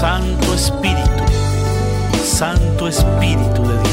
Santo Espíritu, Santo Espíritu de Dios.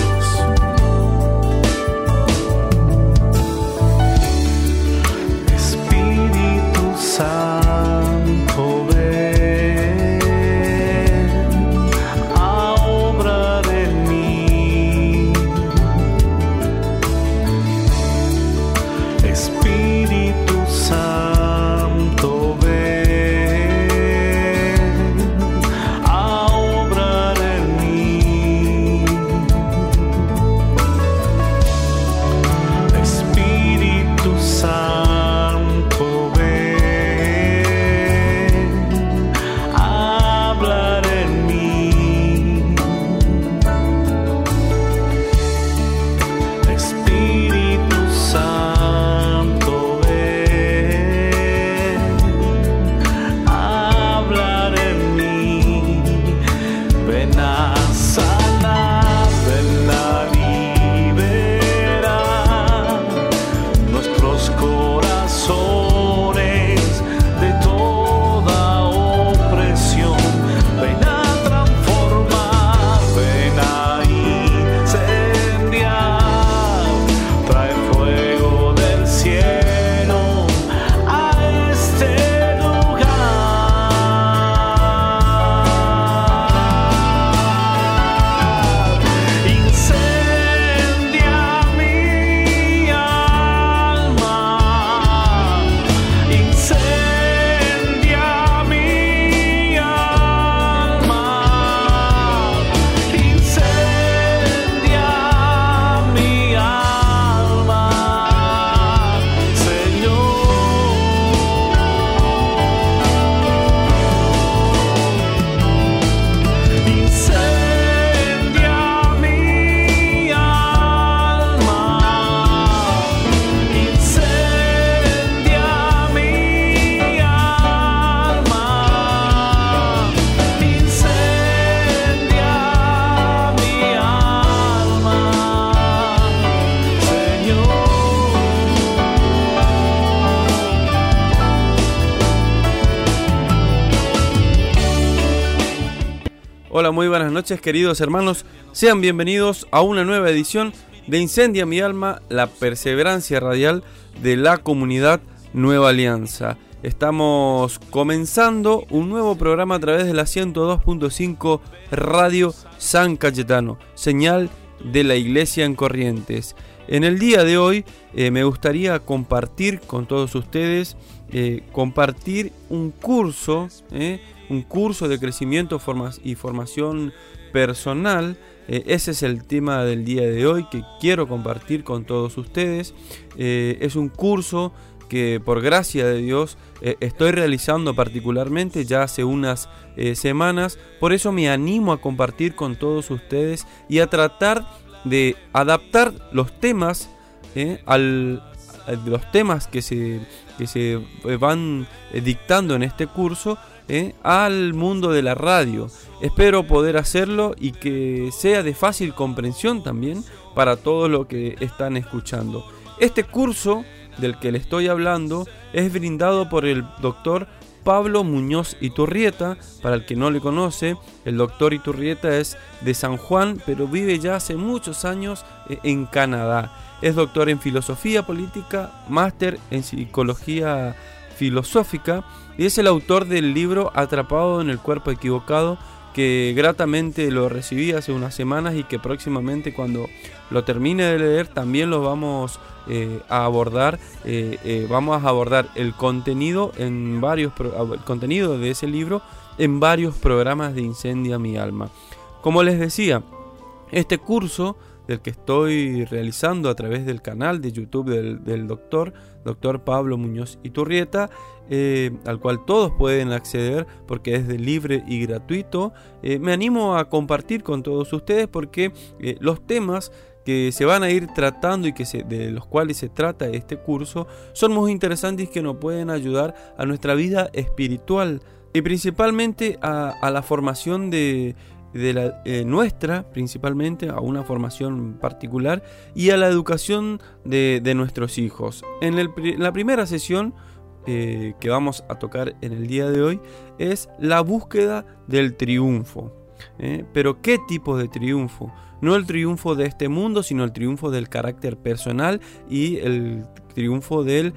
Queridos hermanos. Sean bienvenidos a una nueva edición de Incendia mi alma, la perseverancia radial de la comunidad Nueva Alianza. Estamos comenzando un nuevo programa a través de la 102.5 Radio San Cayetano, señal de la Iglesia en Corrientes. En el día de hoy eh, me gustaría compartir con todos ustedes, eh, compartir un curso eh, un curso de crecimiento y formación personal. Eh, ese es el tema del día de hoy que quiero compartir con todos ustedes. Eh, es un curso que por gracia de Dios eh, estoy realizando particularmente ya hace unas semanas. Por eso me animo a compartir con todos ustedes y a tratar de adaptar los temas al, los temas que se, que se van dictando en este curso al mundo de la radio. Espero poder hacerlo y que sea de fácil comprensión también para todos los que están escuchando. Este curso del que le estoy hablando es brindado por el doctor Pablo Muñoz Iturrieta. Para el que no le conoce, el doctor Iturrieta es de San Juan, pero vive ya hace muchos años eh, en Canadá. Es doctor en filosofía política, máster en psicología filosófica y es el autor del libro Atrapado en el cuerpo equivocado que gratamente lo recibí hace unas semanas y que próximamente cuando lo termine de leer también lo vamos eh, a abordar eh, eh, vamos a abordar el contenido en varios el contenido de ese libro en varios programas de Incendia mi alma. Como les decía este curso del que estoy realizando a través del canal de YouTube del, doctor, doctor Pablo Muñoz Iturrieta, eh, al cual todos pueden acceder porque es de libre y gratuito. Eh, me animo a compartir con todos ustedes porque eh, los temas que se van a ir tratando y que de los cuales se trata este curso son muy interesantes que nos pueden ayudar a nuestra vida espiritual y principalmente a la formación de de la eh, nuestra principalmente a una formación particular y a la educación de, nuestros hijos. En, la primera sesión eh, que vamos a tocar en el día de hoy es la búsqueda del triunfo. ¿eh? Pero ¿qué tipo de triunfo? No el triunfo de este mundo, sino el triunfo del carácter personal y el triunfo del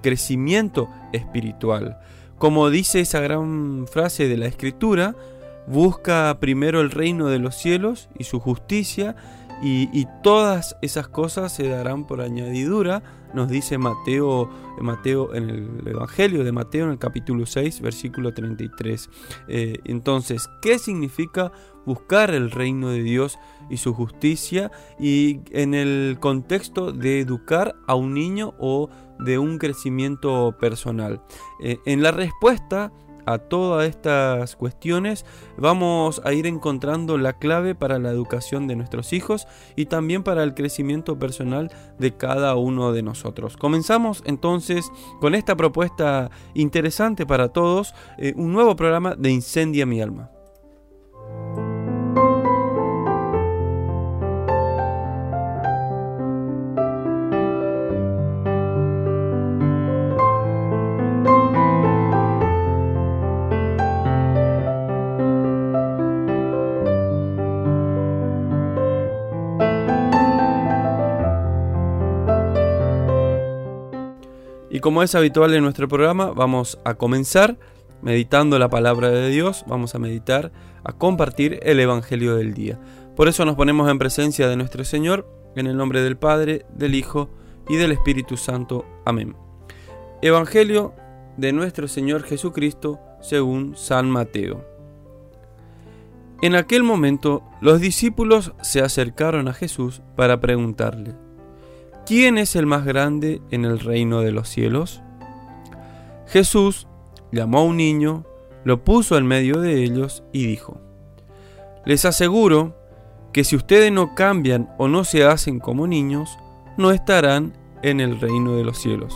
crecimiento espiritual. Como dice esa gran frase de la escritura, busca primero el reino de los cielos y su justicia y, todas esas cosas se darán por añadidura, nos dice Mateo, Mateo en el Evangelio de Mateo en el capítulo 6, versículo 33. Eh, entonces, ¿qué significa buscar el reino de Dios y su justicia? Y en el contexto de educar a un niño o de un crecimiento personal. Eh, en la respuesta a todas estas cuestiones vamos a ir encontrando la clave para la educación de nuestros hijos y también para el crecimiento personal de cada uno de nosotros. Comenzamos entonces con esta propuesta interesante para todos, eh, un nuevo programa de Incendia mi alma. Como es habitual en nuestro programa, vamos a comenzar meditando la palabra de Dios, vamos a meditar, a compartir el Evangelio del día. Por eso nos ponemos en presencia de nuestro Señor, en el nombre del Padre, del Hijo y del Espíritu Santo. Amén. Evangelio de nuestro Señor Jesucristo según San Mateo. En aquel momento los discípulos se acercaron a Jesús para preguntarle, ¿quién es el más grande en el reino de los cielos? Jesús llamó a un niño, lo puso en medio de ellos y dijo, Les aseguro que si ustedes no cambian o no se hacen como niños, no estarán en el reino de los cielos.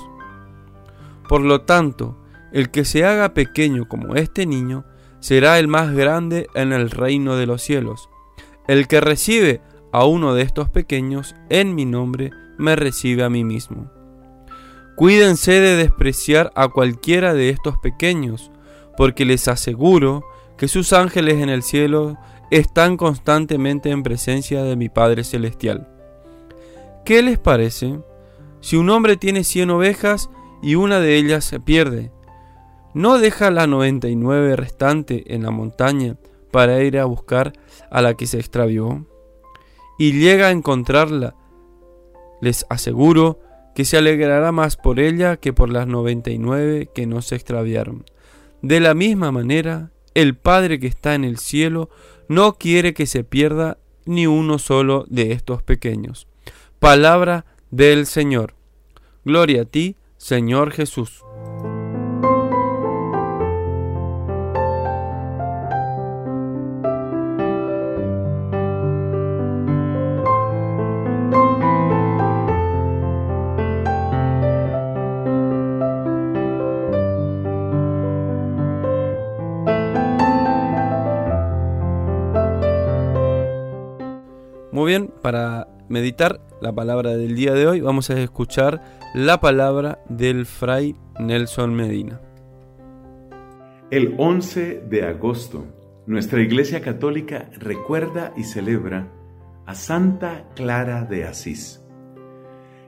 Por lo tanto, el que se haga pequeño como este niño, será el más grande en el reino de los cielos. El que recibe a uno de estos pequeños en mi nombre, me recibe a mí mismo. Cuídense de despreciar a cualquiera de estos pequeños, porque les aseguro que sus ángeles en el cielo están constantemente en presencia de mi Padre Celestial. ¿Qué les parece si un hombre tiene cien ovejas y una de ellas se pierde? ¿No deja la noventa y nueve restante en la montaña para ir a buscar a la que se extravió? Y llega a encontrarla les aseguro que se alegrará más por ella que por las noventa y nueve que no se extraviaron. De la misma manera, el Padre que está en el cielo no quiere que se pierda ni uno solo de estos pequeños. Palabra del Señor. Gloria a ti, Señor Jesús. Para meditar la palabra del día de hoy vamos a escuchar la palabra del fray Nelson Medina. El 11 de agosto, nuestra Iglesia Católica recuerda y celebra a Santa Clara de Asís.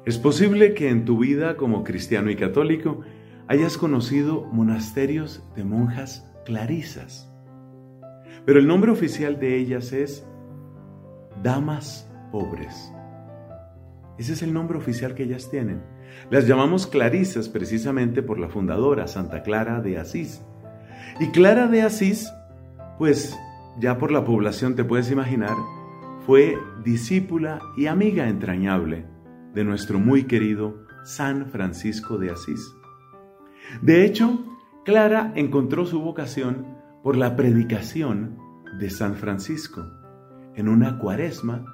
Es posible que en tu vida como cristiano y católico hayas conocido monasterios de monjas clarisas, pero el nombre oficial de ellas es damas pobres. Ese es el nombre oficial que ellas tienen. Las llamamos clarisas precisamente por la fundadora, Santa Clara de Asís. Y Clara de Asís, pues ya por la población te puedes imaginar, fue discípula y amiga entrañable de nuestro muy querido San Francisco de Asís. De hecho, Clara encontró su vocación por la predicación de San Francisco. En una cuaresma,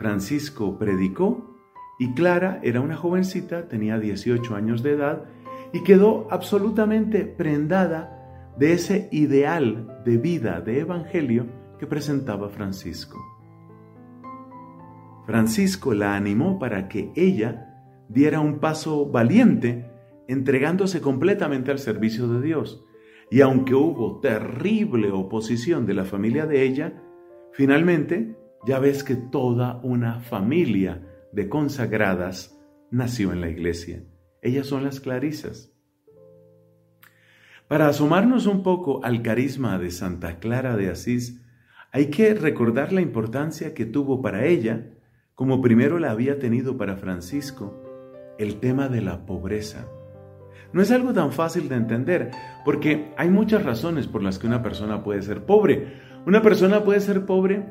Francisco predicó y Clara era una jovencita, tenía 18 años de edad y quedó absolutamente prendada de ese ideal de vida, de evangelio que presentaba Francisco. Francisco la animó para que ella diera un paso valiente entregándose completamente al servicio de Dios. Y aunque hubo terrible oposición de la familia de ella, finalmente ya ves que toda una familia de consagradas nació en la iglesia. Ellas son las clarisas. Para asomarnos un poco al carisma de Santa Clara de Asís, hay que recordar la importancia que tuvo para ella, como primero la había tenido para Francisco, el tema de la pobreza. No es algo tan fácil de entender, porque hay muchas razones por las que una persona puede ser pobre. Una persona puede ser pobre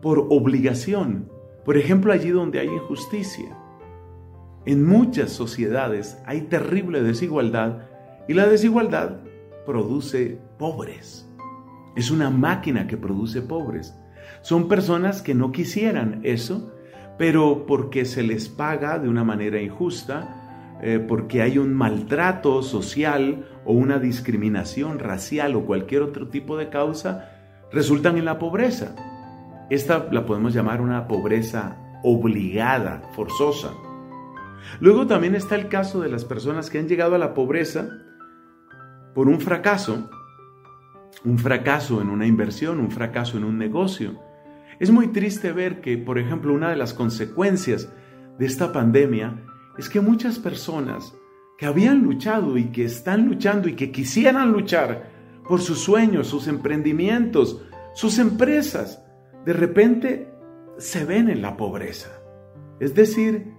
por obligación, por ejemplo allí donde hay injusticia. En muchas sociedades hay terrible desigualdad y la desigualdad produce pobres. Es una máquina que produce pobres. Son personas que no quisieran eso, pero porque se les paga de una manera injusta, eh, porque hay un maltrato social o una discriminación racial o cualquier otro tipo de causa, resultan en la pobreza. Esta la podemos llamar una pobreza obligada, forzosa. Luego también está el caso de las personas que han llegado a la pobreza por un fracaso, un fracaso en una inversión, un fracaso en un negocio. Es muy triste ver que, por ejemplo, una de las consecuencias de esta pandemia es que muchas personas que habían luchado y que están luchando y que quisieran luchar por sus sueños, sus emprendimientos, sus empresas, de repente se ven en la pobreza. Es decir,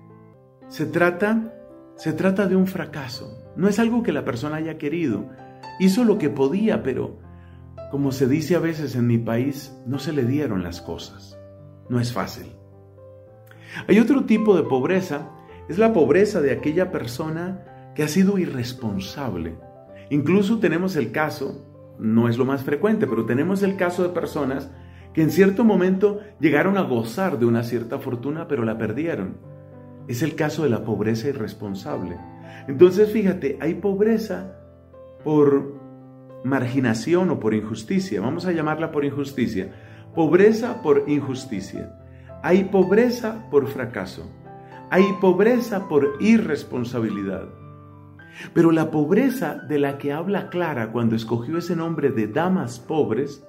se trata, se trata de un fracaso. No es algo que la persona haya querido. Hizo lo que podía, pero como se dice a veces en mi país, no se le dieron las cosas. No es fácil. Hay otro tipo de pobreza, es la pobreza de aquella persona que ha sido irresponsable. Incluso tenemos el caso, no es lo más frecuente, pero tenemos el caso de personas que en cierto momento llegaron a gozar de una cierta fortuna, pero la perdieron. Es el caso de la pobreza irresponsable. Entonces, fíjate, hay pobreza por marginación o por injusticia. Vamos a llamarla por injusticia. Pobreza por injusticia. Hay pobreza por fracaso. Hay pobreza por irresponsabilidad. Pero la pobreza de la que habla Clara cuando escogió ese nombre de damas pobres,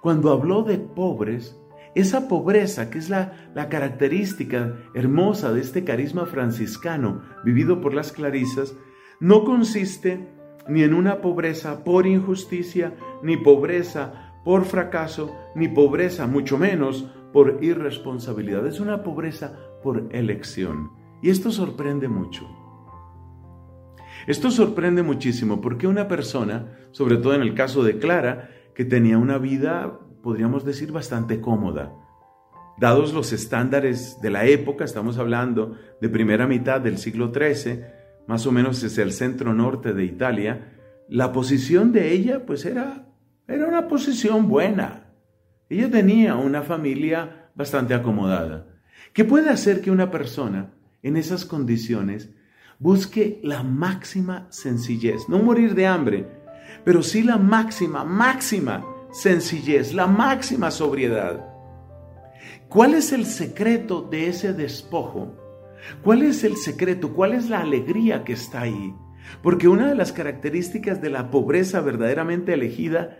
cuando habló de pobres, esa pobreza, que es la, característica hermosa de este carisma franciscano vivido por las clarisas, no consiste ni en una pobreza por injusticia, ni pobreza por fracaso, ni pobreza mucho menos por irresponsabilidad. Es una pobreza por elección. Y esto sorprende mucho. Esto sorprende muchísimo porque una persona, sobre todo en el caso de Clara, que tenía una vida, podríamos decir, bastante cómoda. Dados los estándares de la época, estamos hablando de primera mitad del siglo XIII, más o menos es el centro norte de Italia, la posición de ella pues era, era una posición buena. Ella tenía una familia bastante acomodada. ¿Qué puede hacer que una persona en esas condiciones busque la máxima sencillez? No morir de hambre, pero sí la máxima, máxima sencillez, la máxima sobriedad. ¿Cuál es el secreto de ese despojo? ¿Cuál es el secreto? ¿Cuál es la alegría que está ahí? Porque una de las características de la pobreza verdaderamente elegida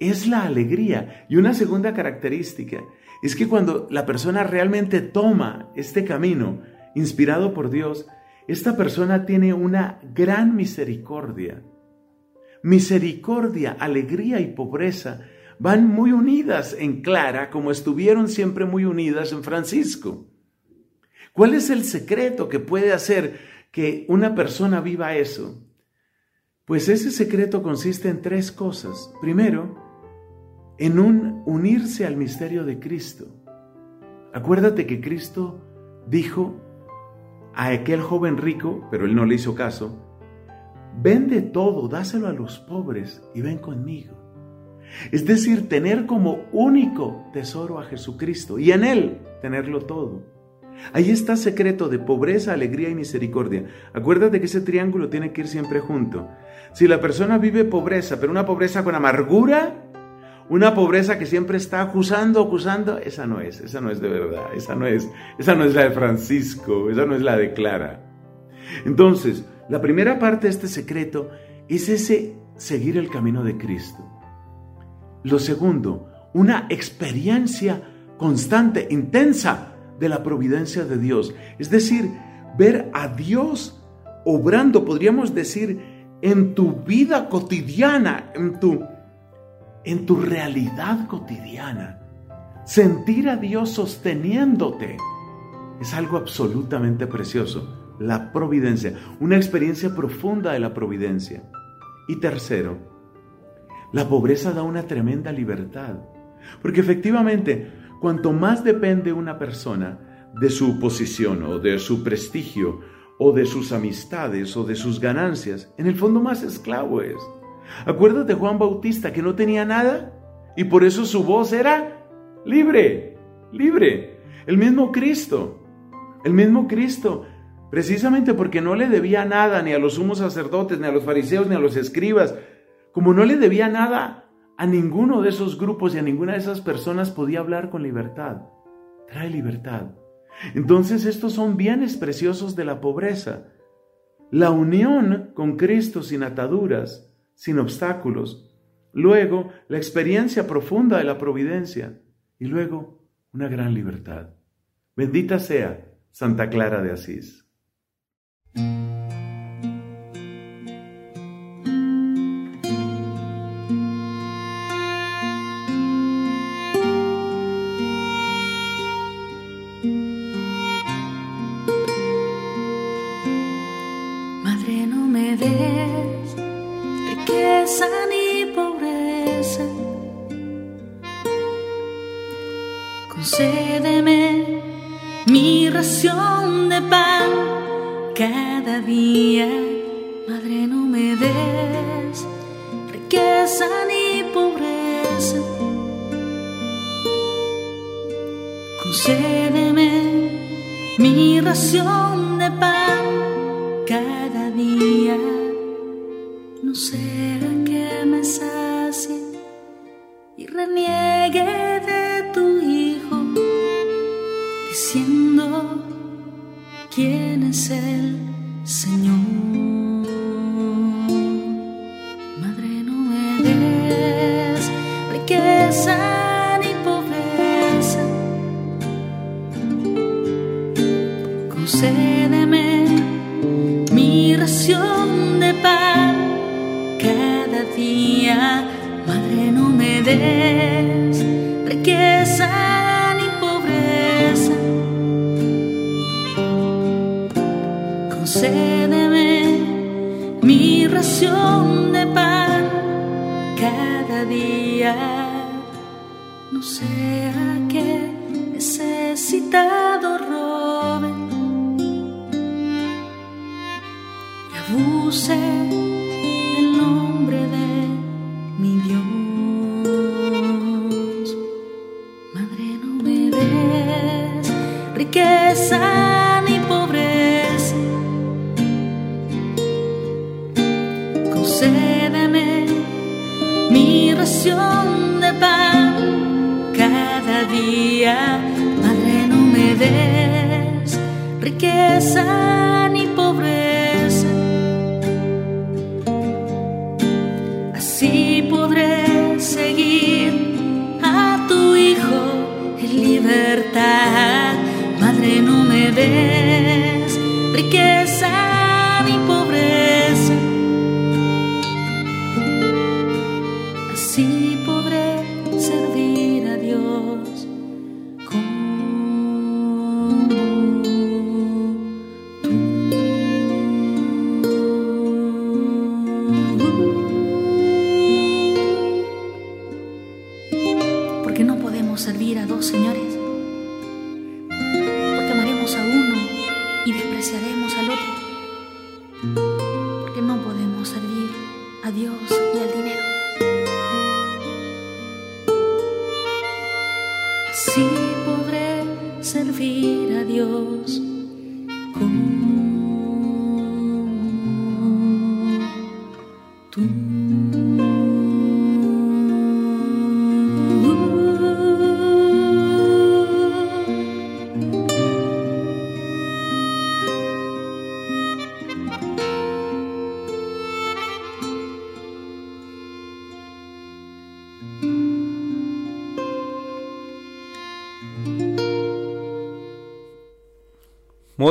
es la alegría. Y una segunda característica es que cuando la persona realmente toma este camino inspirado por Dios, esta persona tiene una gran misericordia. Misericordia, alegría y pobreza van muy unidas en Clara como estuvieron siempre muy unidas en Francisco. ¿Cuál es el secreto que puede hacer que una persona viva eso? Pues ese secreto consiste en tres cosas. Primero, en un unirse al misterio de Cristo. Acuérdate que Cristo dijo a aquel joven rico, pero él no le hizo caso, Vende todo, dáselo a los pobres y ven conmigo. Es decir, tener como único tesoro a Jesucristo y en Él tenerlo todo. Ahí está secreto de pobreza, alegría y misericordia. Acuérdate que ese triángulo tiene que ir siempre junto. Si la persona vive pobreza, pero una pobreza con amargura, una pobreza que siempre está acusando, acusando, esa no es, esa no es de verdad, esa no es, esa no es la de Francisco, esa no es la de Clara. Entonces, La primera parte de este secreto es ese seguir el camino de Cristo. Lo segundo, una experiencia constante, intensa de la providencia de Dios. Es decir, ver a Dios obrando, podríamos decir, en tu vida cotidiana, en tu, en tu realidad cotidiana. Sentir a Dios sosteniéndote es algo absolutamente precioso. La providencia, una experiencia profunda de la providencia. Y tercero, la pobreza da una tremenda libertad. Porque efectivamente, cuanto más depende una persona de su posición o de su prestigio o de sus amistades o de sus ganancias, en el fondo más esclavo es. Acuérdate Juan Bautista que no tenía nada y por eso su voz era libre, libre. El mismo Cristo, el mismo Cristo, precisamente porque no le debía nada ni a los sumos sacerdotes, ni a los fariseos, ni a los escribas, como no le debía nada a ninguno de esos grupos y a ninguna de esas personas podía hablar con libertad. Trae libertad. Entonces estos son bienes preciosos de la pobreza. La unión con Cristo sin ataduras, sin obstáculos. Luego, la experiencia profunda de la providencia. Y luego, una gran libertad. Bendita sea Santa Clara de Asís. cada día. Madre, no me des riqueza ni pobreza. Concédeme mi ración de pan cada día. No será que me sacie y reniegue de tu hijo diciendo quién es él. side.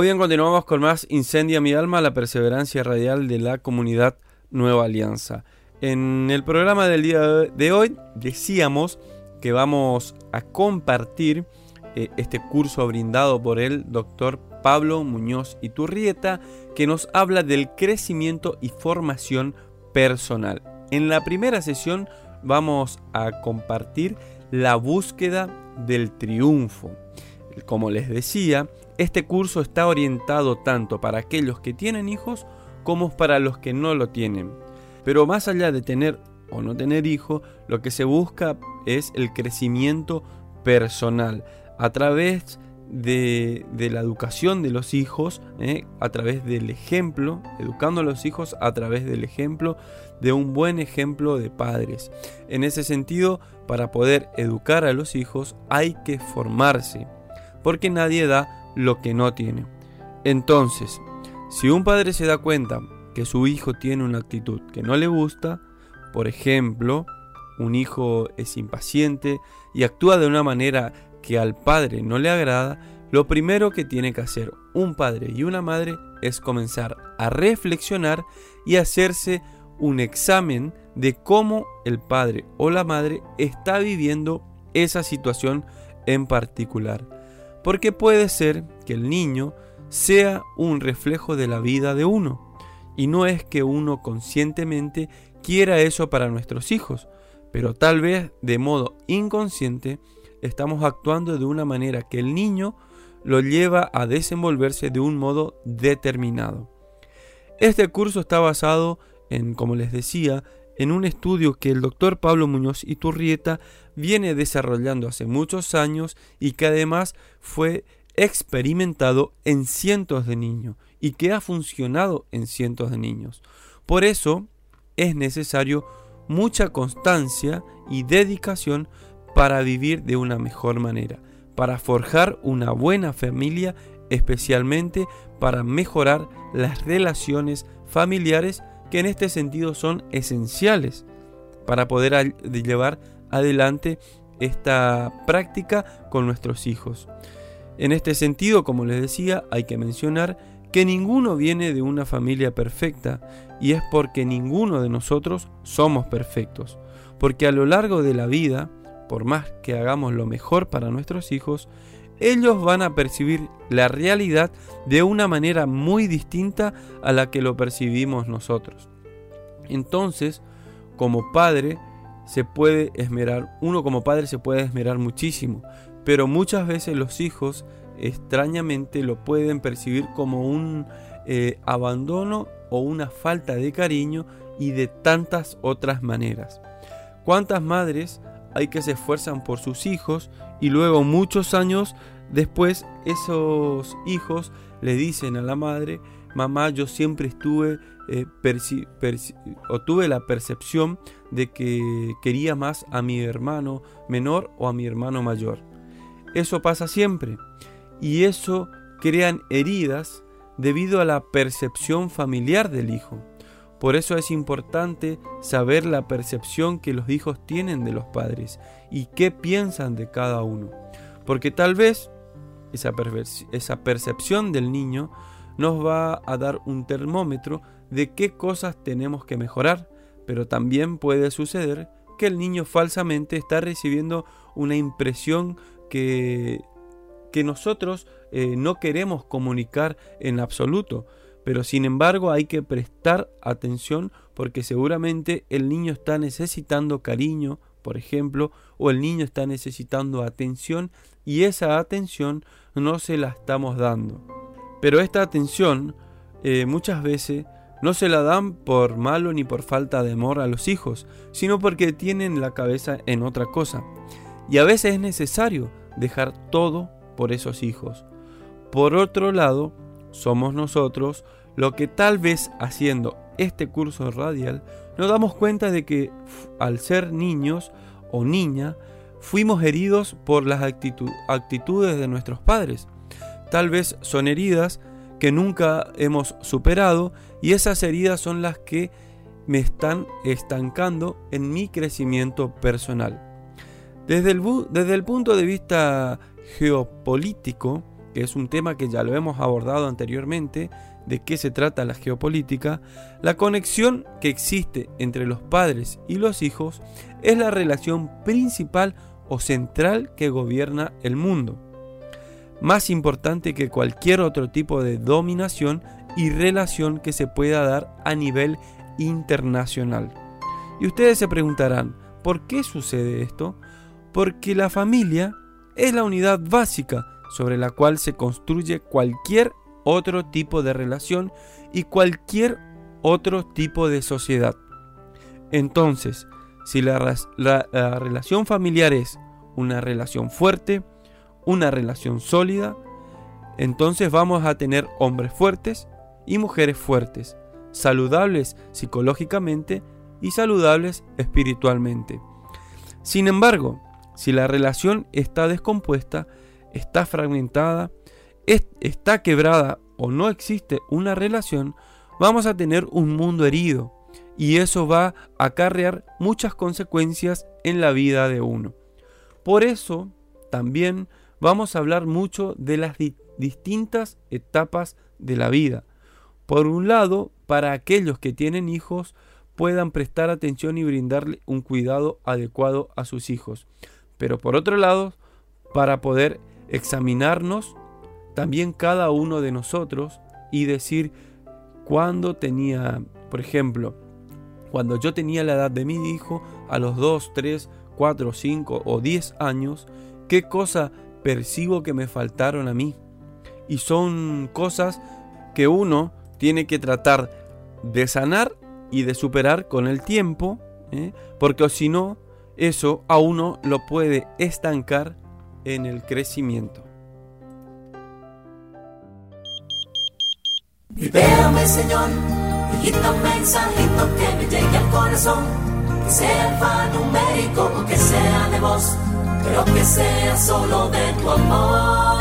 Bien, continuamos con más Incendia mi alma, la perseverancia radial de la comunidad Nueva Alianza. En el programa del día de hoy decíamos que vamos a compartir eh, este curso brindado por el doctor Pablo Muñoz Iturrieta que nos habla del crecimiento y formación personal. En la primera sesión vamos a compartir la búsqueda del triunfo. Como les decía, este curso está orientado tanto para aquellos que tienen hijos como para los que no lo tienen. Pero más allá de tener o no tener hijos, lo que se busca es el crecimiento personal a través de, la educación de los hijos, ¿eh? a través del ejemplo, educando a los hijos a través del ejemplo de un buen ejemplo de padres. En ese sentido, para poder educar a los hijos hay que formarse, porque nadie da lo que no tiene. Entonces, si un padre se da cuenta que su hijo tiene una actitud que no le gusta, por ejemplo, un hijo es impaciente y actúa de una manera que al padre no le agrada, lo primero que tiene que hacer un padre y una madre es comenzar a reflexionar y hacerse un examen de cómo el padre o la madre está viviendo esa situación en particular. Porque puede ser que el niño sea un reflejo de la vida de uno. Y no es que uno conscientemente quiera eso para nuestros hijos, pero tal vez de modo inconsciente estamos actuando de una manera que el niño lo lleva a desenvolverse de un modo determinado. Este curso está basado en, como les decía, en un estudio que el doctor Pablo Muñoz Iturrieta viene desarrollando hace muchos años y que además fue experimentado en cientos de niños y que ha funcionado en cientos de niños. Por eso es necesario mucha constancia y dedicación para vivir de una mejor manera, para forjar una buena familia, especialmente para mejorar las relaciones familiares que en este sentido son esenciales para poder llevar adelante esta práctica con nuestros hijos. En este sentido, como les decía, hay que mencionar que ninguno viene de una familia perfecta y es porque ninguno de nosotros somos perfectos, porque a lo largo de la vida, por más que hagamos lo mejor para nuestros hijos, ellos van a percibir la realidad de una manera muy distinta a la que lo percibimos nosotros. Entonces, como padre, se puede esmerar, uno como padre se puede esmerar muchísimo, pero muchas veces los hijos extrañamente lo pueden percibir como un eh, abandono o una falta de cariño y de tantas otras maneras. ¿Cuántas madres hay que se esfuerzan por sus hijos y luego muchos años después esos hijos le dicen a la madre, mamá, yo siempre estuve eh, o tuve la percepción de que quería más a mi hermano menor o a mi hermano mayor. Eso pasa siempre y eso crean heridas debido a la percepción familiar del hijo. Por eso es importante saber la percepción que los hijos tienen de los padres y qué piensan de cada uno. Porque tal vez esa, esa percepción del niño nos va a dar un termómetro de qué cosas tenemos que mejorar, pero también puede suceder que el niño falsamente está recibiendo una impresión que, que nosotros eh, no queremos comunicar en absoluto pero sin embargo hay que prestar atención porque seguramente el niño está necesitando cariño, por ejemplo, o el niño está necesitando atención y esa atención no se la estamos dando. Pero esta atención eh, muchas veces no se la dan por malo ni por falta de amor a los hijos, sino porque tienen la cabeza en otra cosa. Y a veces es necesario dejar todo por esos hijos. Por otro lado, somos nosotros lo que tal vez haciendo este curso radial nos damos cuenta de que al ser niños o niña fuimos heridos por las actitudes de nuestros padres. Tal vez son heridas que nunca hemos superado y esas heridas son las que me están estancando en mi crecimiento personal. Desde el, desde el punto de vista geopolítico, que es un tema que ya lo hemos abordado anteriormente, de qué se trata la geopolítica, la conexión que existe entre los padres y los hijos es la relación principal o central que gobierna el mundo, más importante que cualquier otro tipo de dominación y relación que se pueda dar a nivel internacional. Y ustedes se preguntarán, ¿por qué sucede esto? Porque la familia es la unidad básica sobre la cual se construye cualquier otro tipo de relación y cualquier otro tipo de sociedad. Entonces, si la, relación familiar es una relación fuerte, una relación sólida, entonces vamos a tener hombres fuertes y mujeres fuertes, saludables psicológicamente y saludables espiritualmente. Sin embargo, si la relación está descompuesta, está fragmentada, está quebrada o no existe una relación, vamos a tener un mundo herido y eso va a acarrear muchas consecuencias en la vida de uno. Por eso también vamos a hablar mucho de las distintas etapas de la vida. Por un lado, para aquellos que tienen hijos puedan prestar atención y brindarle un cuidado adecuado a sus hijos. Pero por otro lado, para poder examinarnos también cada uno de nosotros y decir cuando tenía, por ejemplo, cuando yo tenía la edad de mi hijo, a los 2, 3, 4, 5 o 10 años, qué cosa percibo que me faltaron a mí. Y son cosas que uno tiene que tratar de sanar y de superar con el tiempo, ¿eh? porque si no, eso a uno lo puede estancar en el crecimiento. Libérame, Señor, un mensajito que me llegue al corazón, que sea alfanumérico o que sea de voz, pero que sea solo de tu amor.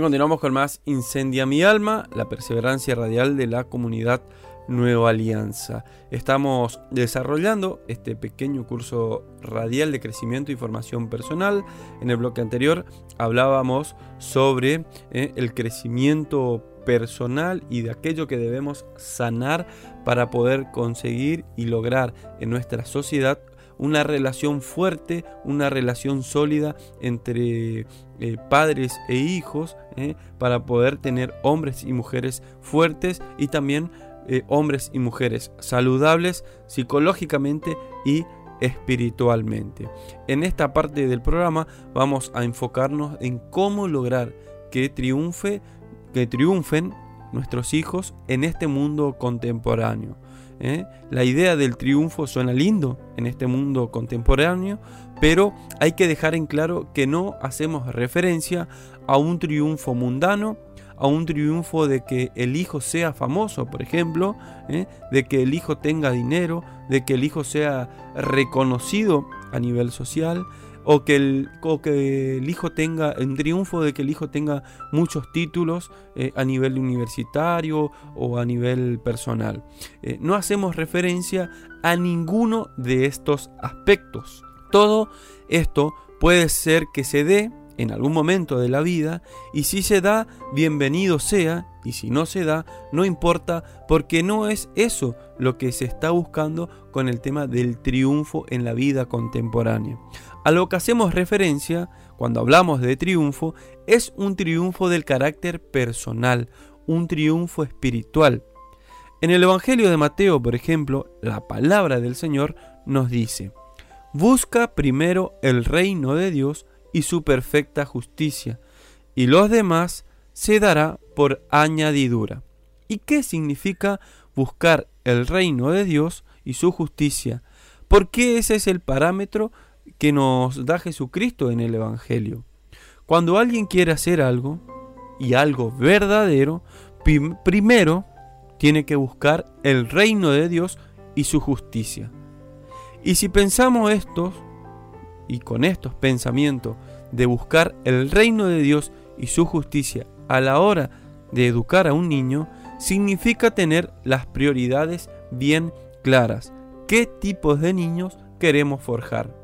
Continuamos con más Incendia mi alma, la perseverancia radial de la comunidad Nueva Alianza. Estamos desarrollando este pequeño curso radial de crecimiento y formación personal. En el bloque anterior hablábamos sobre eh, el crecimiento personal y de aquello que debemos sanar para poder conseguir y lograr en nuestra sociedad una relación fuerte, una relación sólida entre eh, padres e hijos, eh, para poder tener hombres y mujeres fuertes y también eh, hombres y mujeres saludables psicológicamente y espiritualmente. En esta parte del programa vamos a enfocarnos en cómo lograr que triunfe, que triunfen nuestros hijos en este mundo contemporáneo. ¿Eh? La idea del triunfo suena lindo en este mundo contemporáneo, pero hay que dejar en claro que no hacemos referencia a un triunfo mundano, a un triunfo de que el hijo sea famoso, por ejemplo, ¿eh? de que el hijo tenga dinero, de que el hijo sea reconocido a nivel social, o que el, que el hijo tenga, un triunfo de que el hijo tenga muchos títulos eh, a nivel universitario o a nivel personal. Eh, no hacemos referencia a ninguno de estos aspectos. Todo esto puede ser que se dé en algún momento de la vida y si se da, bienvenido sea y si no se da, no importa porque no es eso lo que se está buscando con el tema del triunfo en la vida contemporánea. A lo que hacemos referencia cuando hablamos de triunfo es un triunfo del carácter personal, un triunfo espiritual. En el Evangelio de Mateo, por ejemplo, la palabra del Señor nos dice, Busca primero el reino de Dios y su perfecta justicia, y los demás se dará por añadidura. ¿Y qué significa buscar el reino de Dios y su justicia? Porque ese es el parámetro que nos da Jesucristo en el Evangelio. Cuando alguien quiere hacer algo, y algo verdadero, primero tiene que buscar el reino de Dios y su justicia. Y si pensamos estos, y con estos pensamientos de buscar el reino de Dios y su justicia a la hora de educar a un niño, significa tener las prioridades bien claras. ¿Qué tipos de niños queremos forjar?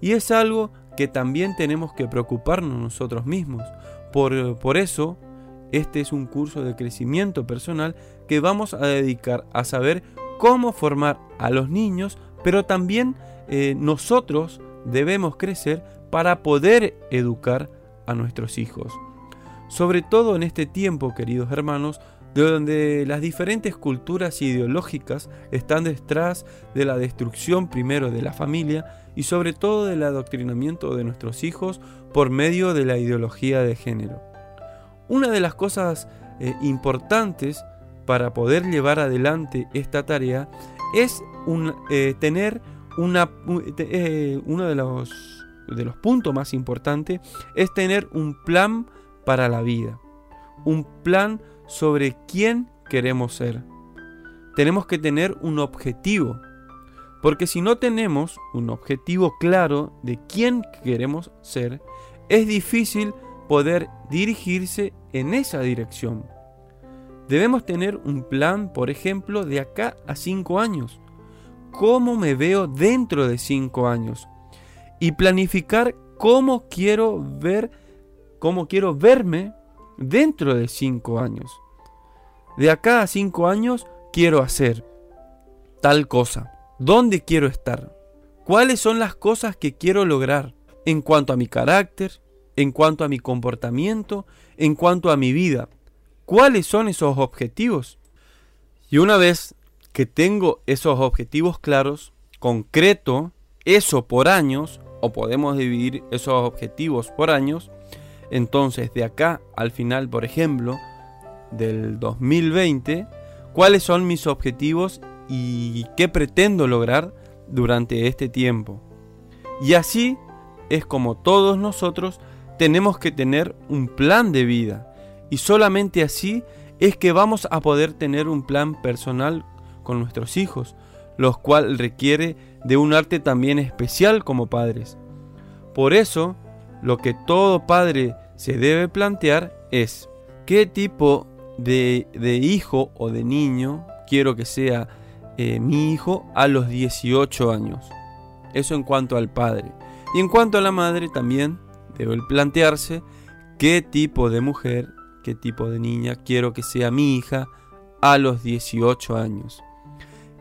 Y es algo que también tenemos que preocuparnos nosotros mismos. Por, por eso, este es un curso de crecimiento personal que vamos a dedicar a saber cómo formar a los niños, pero también eh, nosotros debemos crecer para poder educar a nuestros hijos. Sobre todo en este tiempo, queridos hermanos, de donde las diferentes culturas ideológicas están detrás de la destrucción primero de la familia y sobre todo del adoctrinamiento de nuestros hijos por medio de la ideología de género. Una de las cosas eh, importantes para poder llevar adelante esta tarea es eh, tener una, eh, uno de los, de los puntos más importantes es tener un plan para la vida, un plan sobre quién queremos ser. Tenemos que tener un objetivo, porque si no tenemos un objetivo claro de quién queremos ser, es difícil poder dirigirse en esa dirección. Debemos tener un plan, por ejemplo, de acá a cinco años. ¿Cómo me veo dentro de cinco años? Y planificar cómo quiero ver, cómo quiero verme dentro de cinco años. De acá a cinco años quiero hacer tal cosa. ¿Dónde quiero estar? ¿Cuáles son las cosas que quiero lograr en cuanto a mi carácter, en cuanto a mi comportamiento, en cuanto a mi vida? ¿Cuáles son esos objetivos? Y una vez que tengo esos objetivos claros, concreto, eso por años, o podemos dividir esos objetivos por años, entonces, de acá al final, por ejemplo, del 2020, cuáles son mis objetivos y qué pretendo lograr durante este tiempo. Y así es como todos nosotros tenemos que tener un plan de vida. Y solamente así es que vamos a poder tener un plan personal con nuestros hijos, los cual requiere de un arte también especial como padres. Por eso, lo que todo padre se debe plantear es qué tipo de, hijo o de niño quiero que sea eh, mi hijo a los 18 años. Eso en cuanto al padre. Y en cuanto a la madre también debe plantearse qué tipo de mujer, qué tipo de niña quiero que sea mi hija a los 18 años.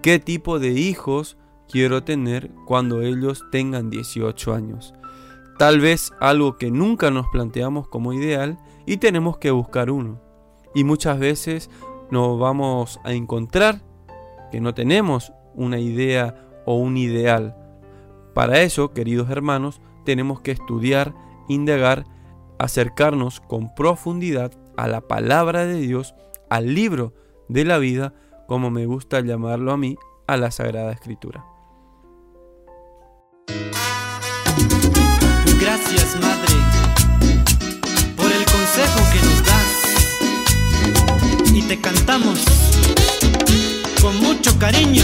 ¿Qué tipo de hijos quiero tener cuando ellos tengan 18 años? Tal vez algo que nunca nos planteamos como ideal y tenemos que buscar uno. Y muchas veces nos vamos a encontrar que no tenemos una idea o un ideal. Para eso, queridos hermanos, tenemos que estudiar, indagar, acercarnos con profundidad a la palabra de Dios, al libro de la vida, como me gusta llamarlo a mí, a la Sagrada Escritura. Gracias, Madre, por el consejo que nos das. Y te cantamos con mucho cariño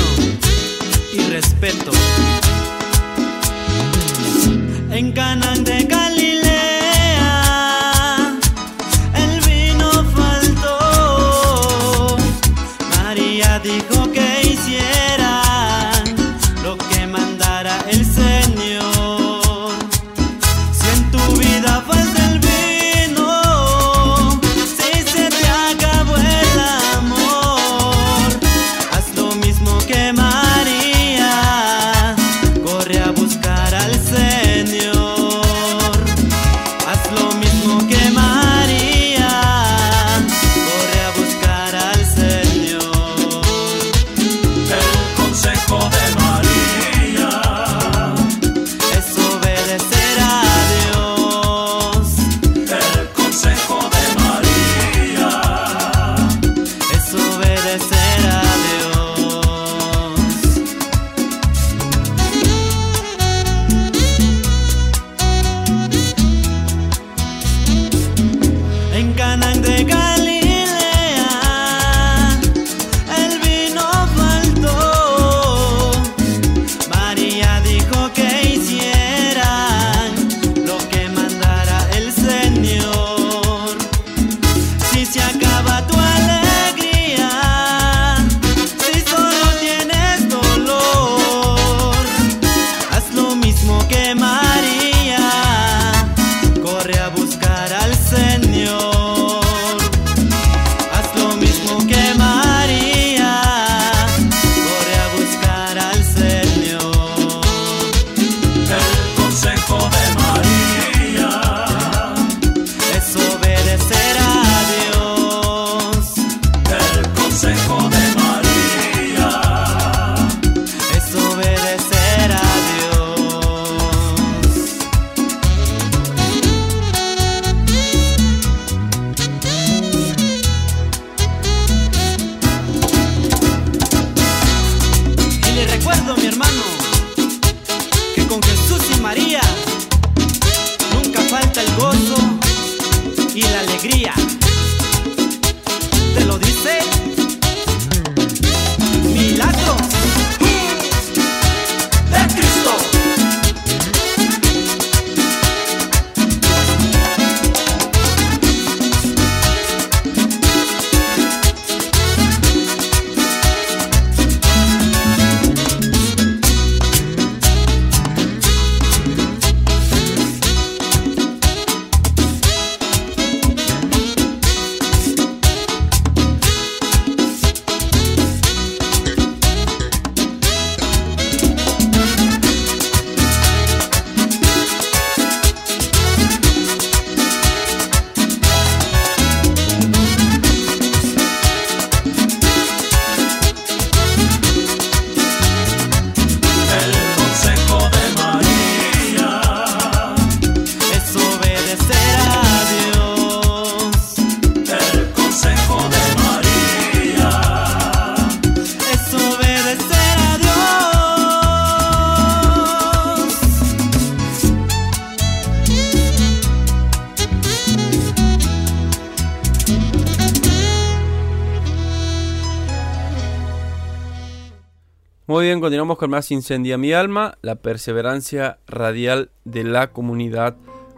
Continuamos con más Incendia mi alma, la perseverancia radial de la comunidad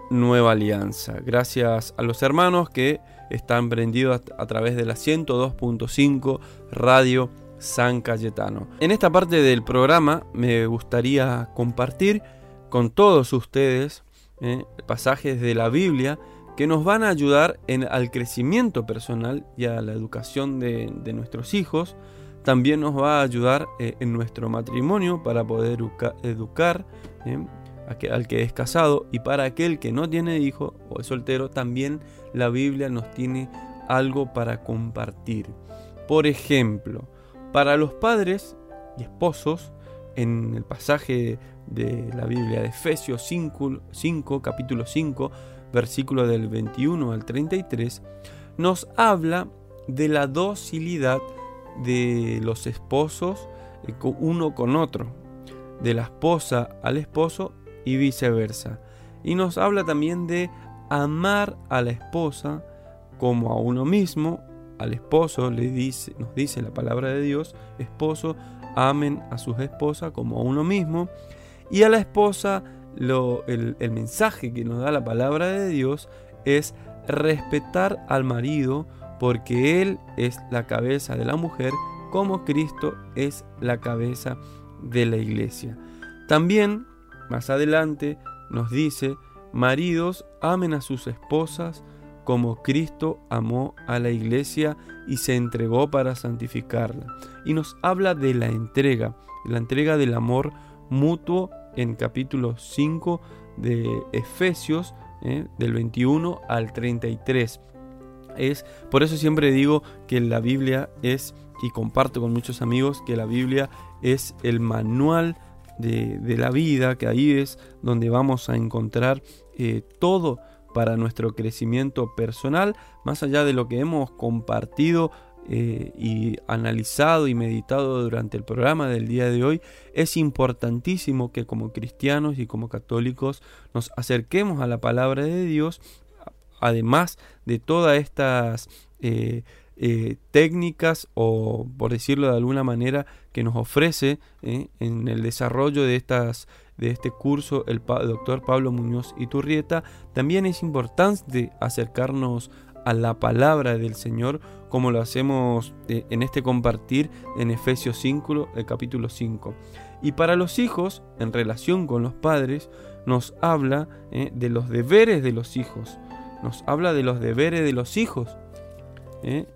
Nueva Alianza. Gracias a los hermanos que está emprendido a, través de la 102.5 Radio San Cayetano. En esta parte del programa me gustaría compartir con todos ustedes eh, pasajes de la Biblia que nos van a ayudar en, al crecimiento personal y a la educación de nuestros hijos. También nos va a ayudar eh, en nuestro matrimonio para poder educa- educar al que es casado y para aquel que no tiene hijo o es soltero, también la Biblia nos tiene algo para compartir. Por ejemplo, para los padres y esposos, en el pasaje de la Biblia de Efesios 5, 5, capítulo 5, versículo del 21 al 33, nos habla de la docilidad de los esposos eh, uno con otro, de la esposa al esposo y viceversa. Y nos habla también de amar a la esposa como a uno mismo. Al esposo le dice, nos dice la palabra de Dios, esposo, amen a sus esposas como a uno mismo. Y a la esposa, lo- el, el mensaje que nos da la palabra de Dios es respetar al marido porque él es la cabeza de la mujer como Cristo es la cabeza de la iglesia. También, más adelante, nos dice, maridos amen a sus esposas como Cristo amó a la iglesia y se entregó para santificarla. Y nos habla de la entrega, la entrega del amor mutuo en capítulo 5 de Efesios, eh, del 21 al 33. Es, por eso siempre digo que la Biblia es, y comparto con muchos amigos, que la Biblia es el manual de, de la vida, que ahí es donde vamos a encontrar eh, todo para nuestro crecimiento personal, más allá de lo que hemos compartido eh, y analizado y meditado durante el programa del día de hoy, es importantísimo que como cristianos y como católicos nos acerquemos a la palabra de Dios, además de todas estas eh, eh, técnicas o por decirlo de alguna manera que nos ofrece eh, en el desarrollo de estas de este curso el doctor Pablo Muñoz Iturrieta también es importante acercarnos a la palabra del Señor como lo hacemos en este compartir en Efesios 5 el capítulo 5 y para los hijos en relación con los padres nos habla de los deberes de los hijos nos habla de los deberes de los hijos ¿eh?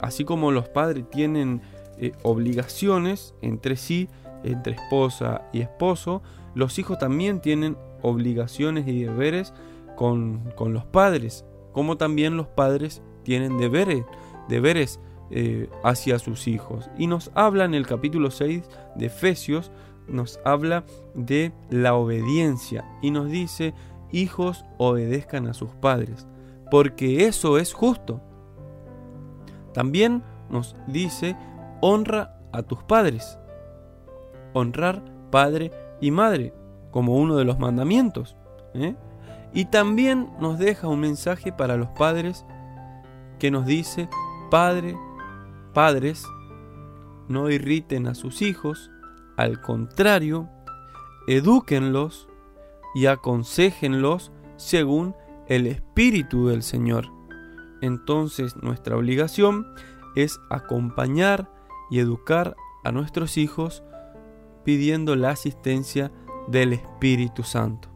así como los padres tienen eh, obligaciones entre sí, entre esposa y esposo, los hijos también tienen obligaciones y deberes con, con los padres, como también los padres tienen deberes, deberes eh, hacia sus hijos. Y nos habla en el capítulo 6 de Efesios, nos habla de la obediencia y nos dice, hijos obedezcan a sus padres, porque eso es justo. También nos dice, honra a tus padres. Honrar padre y madre, como uno de los mandamientos. ¿eh? Y también nos deja un mensaje para los padres que nos dice, padre, padres, no irriten a sus hijos, al contrario, edúquenlos y aconsejenlos según el Espíritu del Señor. Entonces nuestra obligación es acompañar y educar a nuestros hijos pidiendo la asistencia del Espíritu Santo.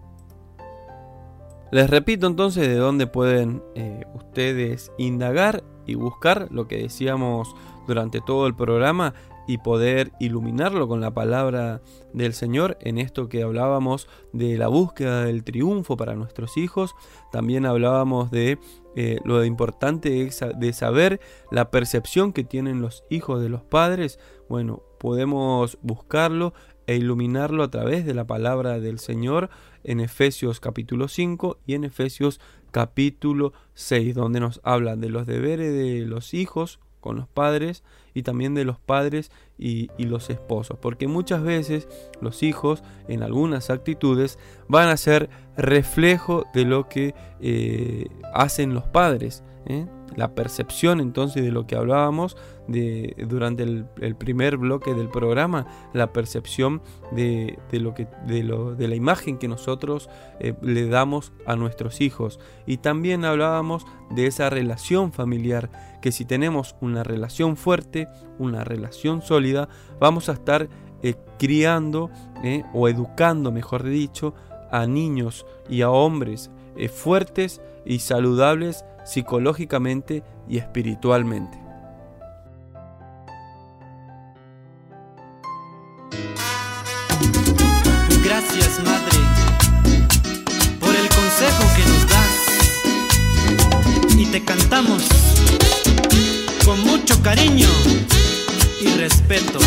Les repito entonces de dónde pueden eh, ustedes indagar y buscar lo que decíamos durante todo el programa y poder iluminarlo con la palabra del Señor en esto que hablábamos de la búsqueda del triunfo para nuestros hijos. También hablábamos de eh, lo importante es de saber la percepción que tienen los hijos de los padres. Bueno, podemos buscarlo e iluminarlo a través de la palabra del Señor en Efesios capítulo 5 y en Efesios capítulo 6, donde nos habla de los deberes de los hijos con los padres y también de los padres y, los esposos. Porque muchas veces los hijos en algunas actitudes van a ser reflejo de lo que eh, hacen los padres. ¿eh? La percepción entonces de lo que hablábamos de, durante el, primer bloque del programa, la percepción de, de lo que, de, lo, de la imagen que nosotros eh, le damos a nuestros hijos. Y también hablábamos de esa relación familiar, que si tenemos una relación fuerte, una relación sólida, vamos a estar eh, criando eh, o educando, mejor dicho, a niños y a hombres fuertes y saludables psicológicamente y espiritualmente. Gracias, Madre, por el consejo que nos das. Y te cantamos con mucho cariño y respeto.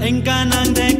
En Canaán de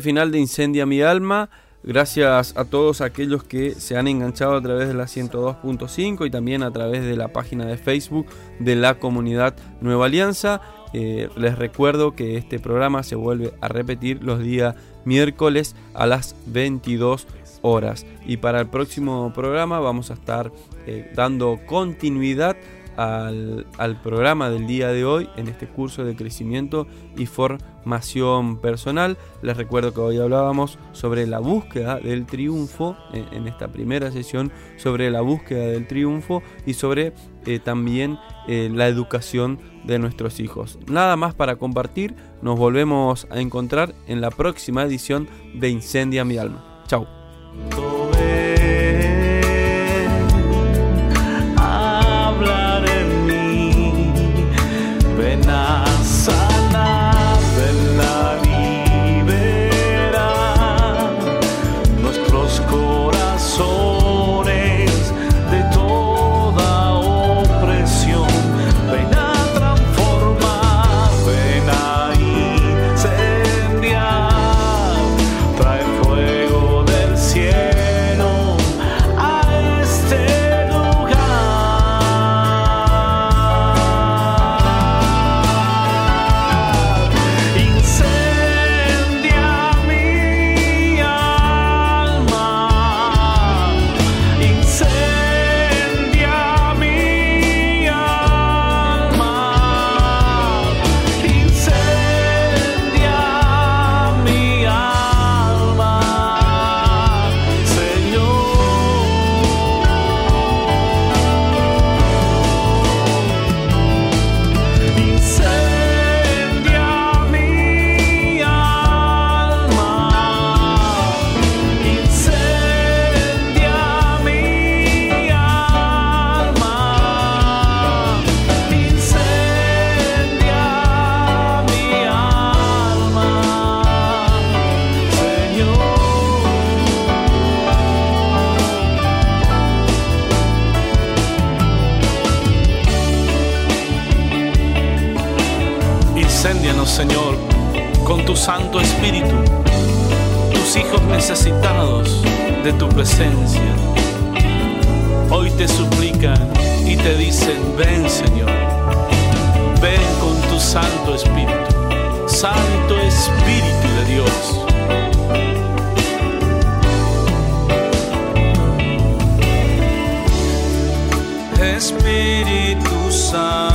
final de Incendia mi alma. Gracias a todos aquellos que se han enganchado a través de la 102.5 y también a través de la página de Facebook de la comunidad Nueva Alianza. Eh, les recuerdo que este programa se vuelve a repetir los días miércoles a las 22 horas. Y para el próximo programa vamos a estar eh, dando continuidad al, al programa del día de hoy en este curso de crecimiento y formación personal. Les recuerdo que hoy hablábamos sobre la búsqueda del triunfo en, en esta primera sesión, sobre la búsqueda del triunfo y sobre eh, también eh, la educación de nuestros hijos. Nada más para compartir, nos volvemos a encontrar en la próxima edición de Incendia mi alma. Chao. Necesitados de tu presencia. Hoy te suplican y te dicen, ven, Señor, ven con tu Santo Espíritu, Santo Espíritu de Dios. Espíritu Santo,